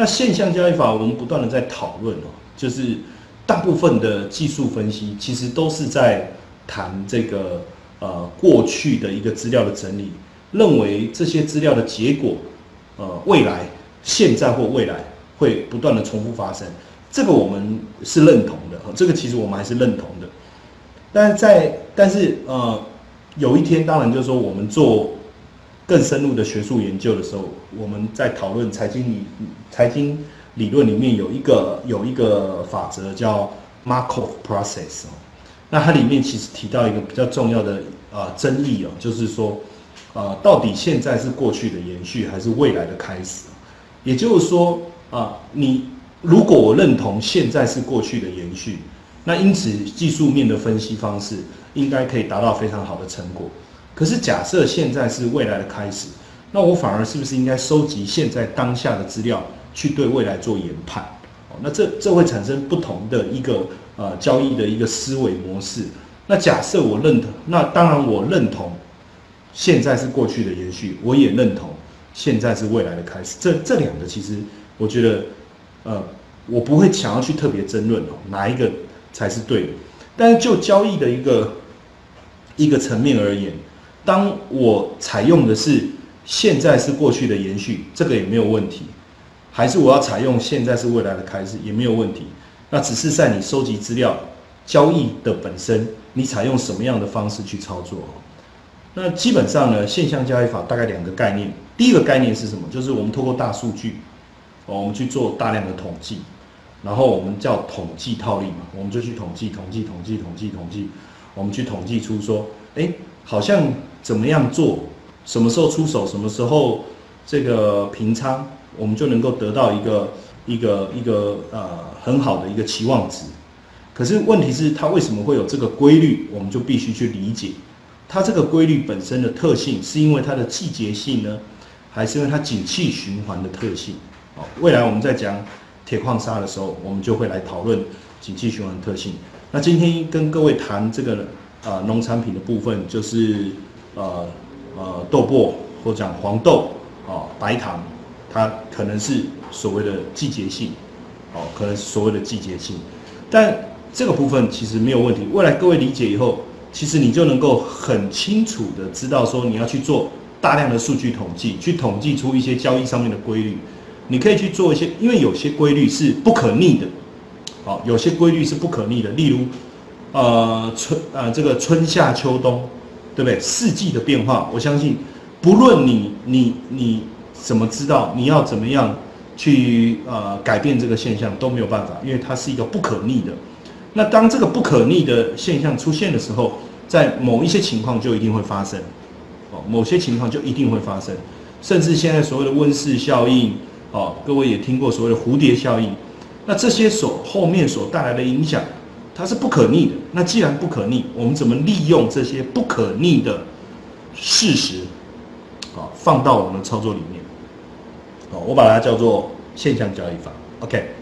那现象交易法我们不断的在讨论哦，就是大部分的技术分析其实都是在谈这个呃过去的一个资料的整理，认为这些资料的结果，呃未来、现在或未来会不断的重复发生，这个我们是认同的，这个其实我们还是认同的。但在但是呃有一天，当然就是说我们做。更深入的学术研究的时候，我们在讨论财经理财经理论里面有一个有一个法则叫 Markov process 哦，那它里面其实提到一个比较重要的啊争议哦，就是说啊到底现在是过去的延续还是未来的开始？也就是说啊你如果我认同现在是过去的延续，那因此技术面的分析方式应该可以达到非常好的成果。可是假设现在是未来的开始，那我反而是不是应该收集现在当下的资料，去对未来做研判？哦，那这这会产生不同的一个呃交易的一个思维模式。那假设我认同，那当然我认同现在是过去的延续，我也认同现在是未来的开始。这这两个其实我觉得，呃，我不会想要去特别争论哦，哪一个才是对的。但是就交易的一个一个层面而言。当我采用的是现在是过去的延续，这个也没有问题；还是我要采用现在是未来的开始，也没有问题。那只是在你收集资料、交易的本身，你采用什么样的方式去操作？那基本上呢，现象交易法大概两个概念。第一个概念是什么？就是我们透过大数据，我们去做大量的统计，然后我们叫统计套利嘛，我们就去统计、统计、统计、统计、统计，我们去统计出说，哎，好像。怎么样做？什么时候出手？什么时候这个平仓？我们就能够得到一个一个一个呃很好的一个期望值。可是问题是它为什么会有这个规律？我们就必须去理解它这个规律本身的特性，是因为它的季节性呢，还是因为它景气循环的特性？哦，未来我们在讲铁矿砂的时候，我们就会来讨论景气循环特性。那今天跟各位谈这个啊农产品的部分，就是。呃呃，豆粕或讲黄豆啊，白糖，它可能是所谓的季节性，哦，可能是所谓的季节性，但这个部分其实没有问题。未来各位理解以后，其实你就能够很清楚的知道说，你要去做大量的数据统计，去统计出一些交易上面的规律。你可以去做一些，因为有些规律是不可逆的，好，有些规律是不可逆的，例如呃春呃这个春夏秋冬。对不对？四季的变化，我相信，不论你你你怎么知道，你要怎么样去呃改变这个现象都没有办法，因为它是一个不可逆的。那当这个不可逆的现象出现的时候，在某一些情况就一定会发生，哦，某些情况就一定会发生，甚至现在所谓的温室效应，哦，各位也听过所谓的蝴蝶效应，那这些所后面所带来的影响。它是不可逆的。那既然不可逆，我们怎么利用这些不可逆的事实，啊，放到我们的操作里面？哦，我把它叫做现象交易法。OK。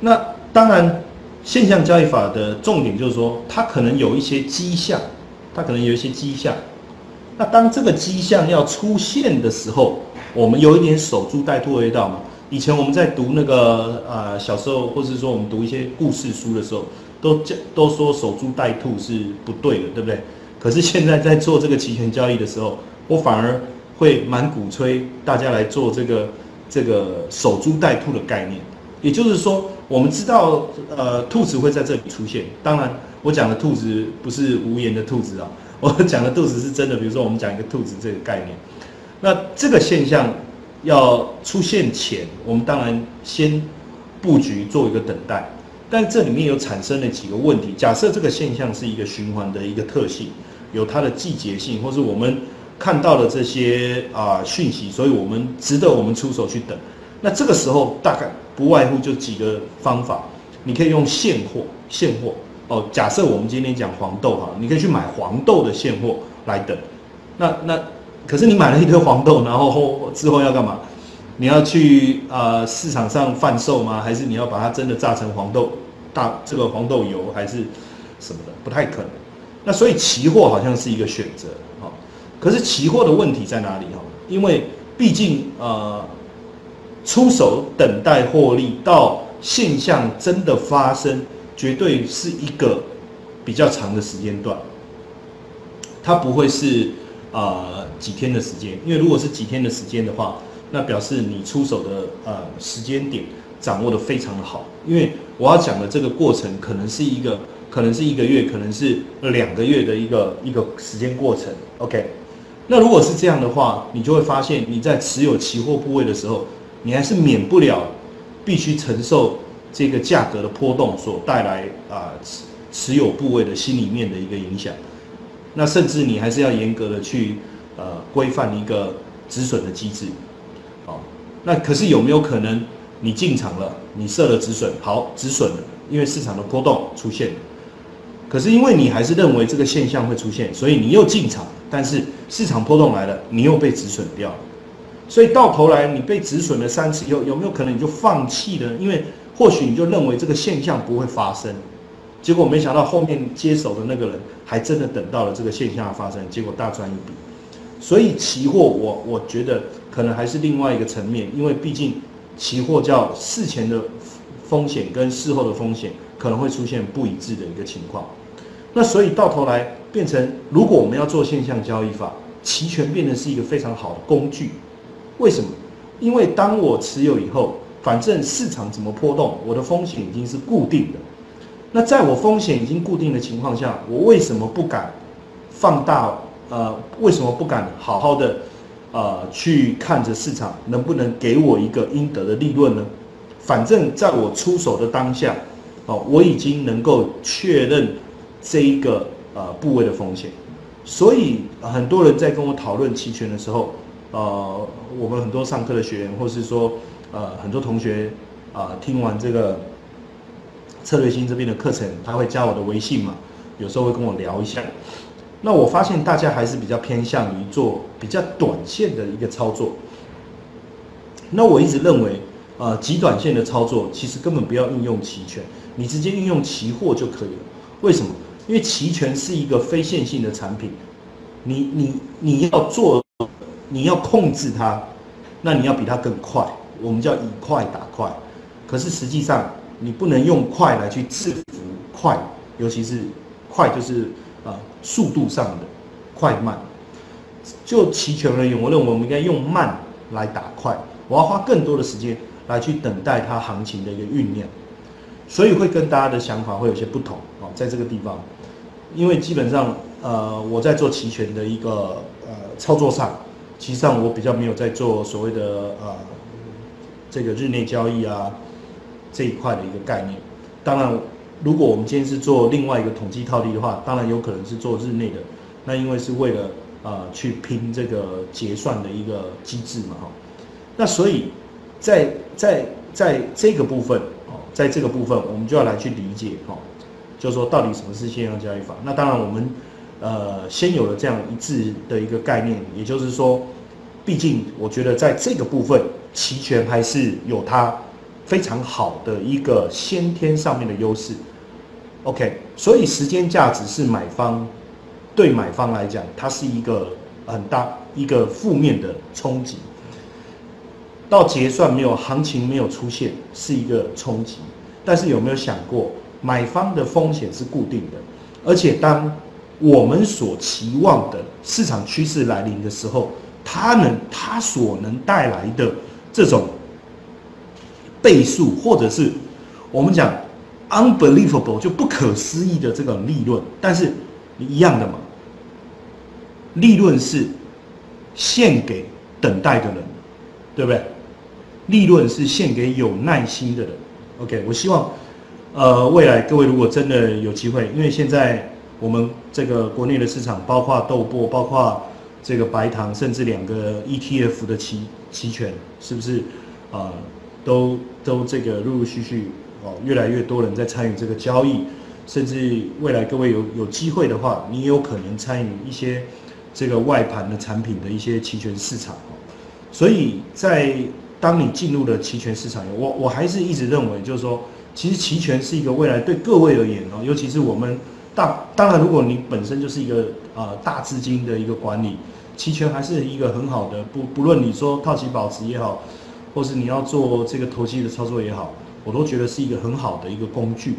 那当然，现象交易法的重点就是说，它可能有一些迹象，它可能有一些迹象。那当这个迹象要出现的时候，我们有一点守株待兔的味道嘛？以前我们在读那个呃小时候，或者说我们读一些故事书的时候，都叫都说守株待兔是不对的，对不对？可是现在在做这个期权交易的时候，我反而会蛮鼓吹大家来做这个这个守株待兔的概念。也就是说，我们知道呃兔子会在这里出现，当然我讲的兔子不是无言的兔子啊，我讲的兔子是真的。比如说我们讲一个兔子这个概念，那这个现象。要出现前，我们当然先布局做一个等待，但这里面有产生了几个问题。假设这个现象是一个循环的一个特性，有它的季节性，或是我们看到的这些啊讯息，所以我们值得我们出手去等。那这个时候大概不外乎就几个方法，你可以用现货，现货哦。假设我们今天讲黄豆哈，你可以去买黄豆的现货来等。那那。可是你买了一堆黄豆，然后后之后要干嘛？你要去呃市场上贩售吗？还是你要把它真的榨成黄豆大这个黄豆油还是什么的？不太可能。那所以期货好像是一个选择，哈。可是期货的问题在哪里哈？因为毕竟呃出手等待获利到现象真的发生，绝对是一个比较长的时间段。它不会是呃几天的时间，因为如果是几天的时间的话，那表示你出手的呃时间点掌握的非常的好。因为我要讲的这个过程，可能是一个，可能是一个月，可能是两个月的一个一个时间过程。OK，那如果是这样的话，你就会发现你在持有期货部位的时候，你还是免不了必须承受这个价格的波动所带来啊持持有部位的心里面的一个影响。那甚至你还是要严格的去呃规范一个止损的机制，好，那可是有没有可能你进场了，你设了止损，好止损了，因为市场的波动出现，可是因为你还是认为这个现象会出现，所以你又进场，但是市场波动来了，你又被止损掉了，所以到头来你被止损了三次，有有没有可能你就放弃了？因为或许你就认为这个现象不会发生。结果没想到后面接手的那个人还真的等到了这个现象的发生，结果大赚一笔。所以期货我我觉得可能还是另外一个层面，因为毕竟期货叫事前的风险跟事后的风险可能会出现不一致的一个情况。那所以到头来变成，如果我们要做现象交易法，期权变得是一个非常好的工具。为什么？因为当我持有以后，反正市场怎么波动，我的风险已经是固定的。那在我风险已经固定的情况下，我为什么不敢放大？呃，为什么不敢好好的呃去看着市场能不能给我一个应得的利润呢？反正在我出手的当下，哦，我已经能够确认这一个呃部位的风险。所以很多人在跟我讨论期权的时候，呃，我们很多上课的学员，或是说呃很多同学啊，听完这个。策略星这边的课程，他会加我的微信嘛？有时候会跟我聊一下。那我发现大家还是比较偏向于做比较短线的一个操作。那我一直认为，呃，极短线的操作其实根本不要运用期权，你直接运用期货就可以了。为什么？因为期权是一个非线性的产品，你你你要做，你要控制它，那你要比它更快，我们叫以快打快。可是实际上，你不能用快来去制服快，尤其是快就是呃速度上的快慢。就期权而言，我认为我们应该用慢来打快。我要花更多的时间来去等待它行情的一个酝酿，所以会跟大家的想法会有些不同哦。在这个地方，因为基本上呃我在做期权的一个呃操作上，其实上我比较没有在做所谓的呃这个日内交易啊。这一块的一个概念，当然，如果我们今天是做另外一个统计套利的话，当然有可能是做日内的，那因为是为了呃去拼这个结算的一个机制嘛哈，那所以在在在这个部分哦，在这个部分我们就要来去理解哈，就是说到底什么是线上交易法？那当然我们呃先有了这样一致的一个概念，也就是说，毕竟我觉得在这个部分期权还是有它。非常好的一个先天上面的优势，OK，所以时间价值是买方对买方来讲，它是一个很大一个负面的冲击。到结算没有行情没有出现是一个冲击，但是有没有想过买方的风险是固定的，而且当我们所期望的市场趋势来临的时候，它能它所能带来的这种。倍数，或者是我们讲 unbelievable 就不可思议的这个利润，但是一样的嘛，利润是献给等待的人，对不对？利润是献给有耐心的人。OK，我希望呃未来各位如果真的有机会，因为现在我们这个国内的市场，包括豆粕，包括这个白糖，甚至两个 ETF 的期期权，是不是啊？都都这个陆陆续续哦，越来越多人在参与这个交易，甚至未来各位有有机会的话，你有可能参与一些这个外盘的产品的一些期权市场哦。所以在当你进入了期权市场，我我还是一直认为，就是说，其实期权是一个未来对各位而言哦，尤其是我们大当然，如果你本身就是一个呃大资金的一个管理，期权还是一个很好的，不不论你说套期保值也好。或是你要做这个投机的操作也好，我都觉得是一个很好的一个工具。